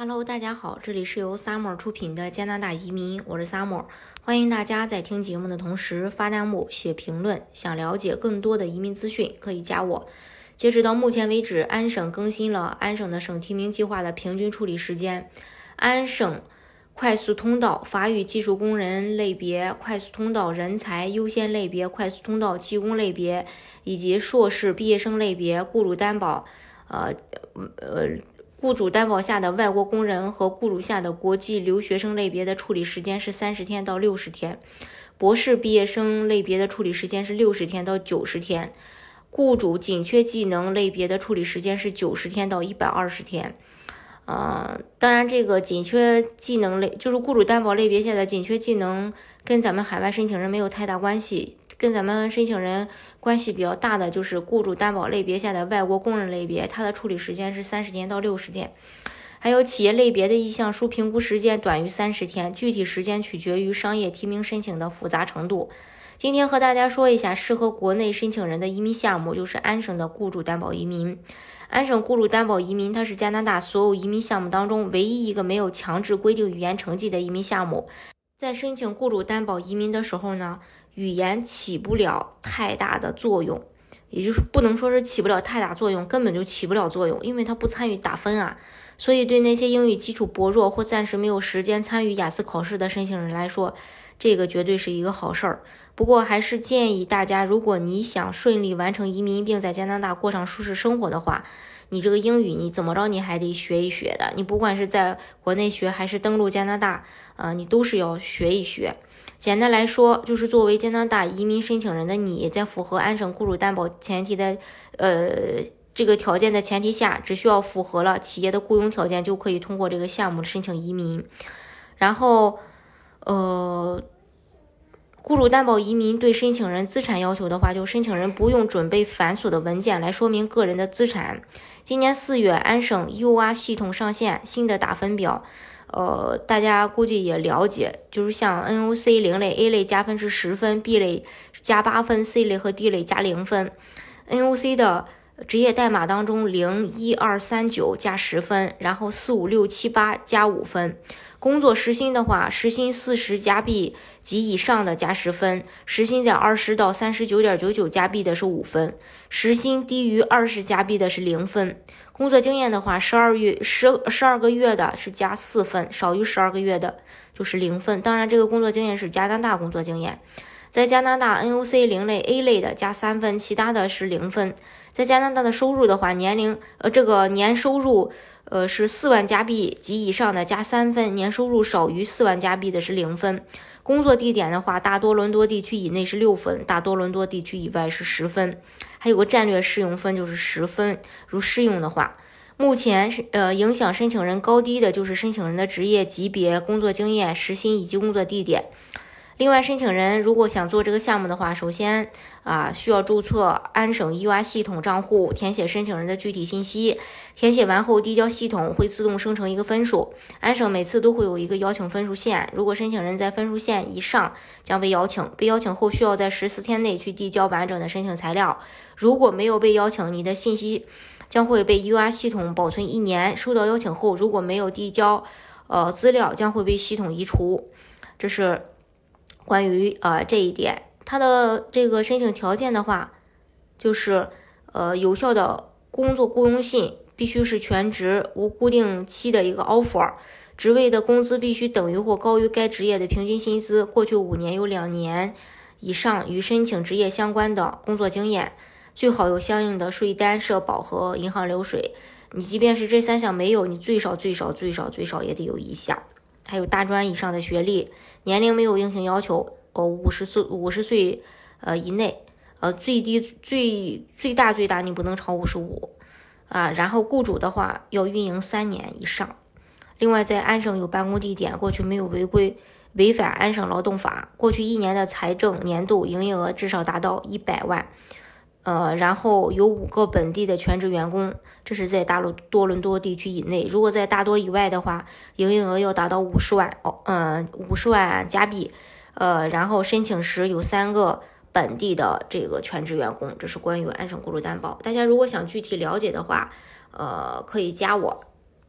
Hello，大家好，这里是由 Summer 出品的加拿大移民，我是 Summer，欢迎大家在听节目的同时发弹幕、写评论。想了解更多的移民资讯，可以加我。截止到目前为止，安省更新了安省的省提名计划的平均处理时间。安省快速通道法语技术工人类别、快速通道人才优先类别、快速通道技工类别以及硕士毕业生类别雇主担保，呃呃。雇主担保下的外国工人和雇主下的国际留学生类别的处理时间是三十天到六十天，博士毕业生类别的处理时间是六十天到九十天，雇主紧缺技能类别的处理时间是九十天到一百二十天。呃，当然，这个紧缺技能类就是雇主担保类别下的紧缺技能，跟咱们海外申请人没有太大关系。跟咱们申请人关系比较大的就是雇主担保类别下的外国工人类别，它的处理时间是三十天到六十天。还有企业类别的意向书评估时间短于三十天，具体时间取决于商业提名申请的复杂程度。今天和大家说一下适合国内申请人的移民项目，就是安省的雇主担保移民。安省雇主担保移民，它是加拿大所有移民项目当中唯一一个没有强制规定语言成绩的移民项目。在申请雇主担保移民的时候呢？语言起不了太大的作用，也就是不能说是起不了太大作用，根本就起不了作用，因为它不参与打分啊。所以对那些英语基础薄弱或暂时没有时间参与雅思考试的申请人来说，这个绝对是一个好事儿。不过还是建议大家，如果你想顺利完成移民，并在加拿大过上舒适生活的话，你这个英语你怎么着你还得学一学的。你不管是在国内学还是登陆加拿大，呃，你都是要学一学。简单来说，就是作为加拿大移民申请人的你，在符合安省雇主担保前提的，呃，这个条件的前提下，只需要符合了企业的雇佣条件，就可以通过这个项目申请移民。然后，呃，雇主担保移民对申请人资产要求的话，就申请人不用准备繁琐的文件来说明个人的资产。今年四月，安省 UR 系统上线新的打分表。呃，大家估计也了解，就是像 NOC 零类 A 类加分是十分，B 类加八分，C 类和 D 类加零分。NOC 的职业代码当中，零一二三九加十分，然后四五六七八加五分。工作时薪的话，时薪四十加币及以上的加十分，时薪在二十到三十九点九九加币的是五分，时薪低于二十加币的是零分。工作经验的话，十二月十十二个月的是加四分，少于十二个月的就是零分。当然，这个工作经验是加拿大工作经验，在加拿大 NOC 零类 A 类的加三分，其他的是零分。在加拿大的收入的话，年龄呃这个年收入。呃，是四万加币及以上的加三分，年收入少于四万加币的是零分。工作地点的话，大多伦多地区以内是六分，大多伦多地区以外是十分。还有个战略适用分就是十分。如适用的话，目前是呃影响申请人高低的就是申请人的职业级别、工作经验、时薪以及工作地点。另外，申请人如果想做这个项目的话，首先啊需要注册安省 UR 系统账户，填写申请人的具体信息。填写完后递交系统，会自动生成一个分数。安省每次都会有一个邀请分数线，如果申请人在分数线以上，将被邀请。被邀请后需要在十四天内去递交完整的申请材料。如果没有被邀请，你的信息将会被 UR 系统保存一年。收到邀请后，如果没有递交呃资料，将会被系统移除。这是。关于呃这一点，他的这个申请条件的话，就是呃有效的工作雇佣信必须是全职无固定期的一个 offer，职位的工资必须等于或高于该职业的平均薪资，过去五年有两年以上与申请职业相关的工作经验，最好有相应的税单、社保和银行流水。你即便是这三项没有，你最少最少最少最少也得有一项。还有大专以上的学历，年龄没有硬性要求，哦，五十岁五十岁呃以内，呃最低最最大最大你不能超五十五啊。然后雇主的话要运营三年以上，另外在安省有办公地点，过去没有违规违反安省劳动法，过去一年的财政年度营业额至少达到一百万。呃，然后有五个本地的全职员工，这是在大陆多伦多地区以内。如果在大多以外的话，营业额要达到五十万哦，嗯，五十万加币。呃，然后申请时有三个本地的这个全职员工，这是关于安省雇主担保。大家如果想具体了解的话，呃，可以加我。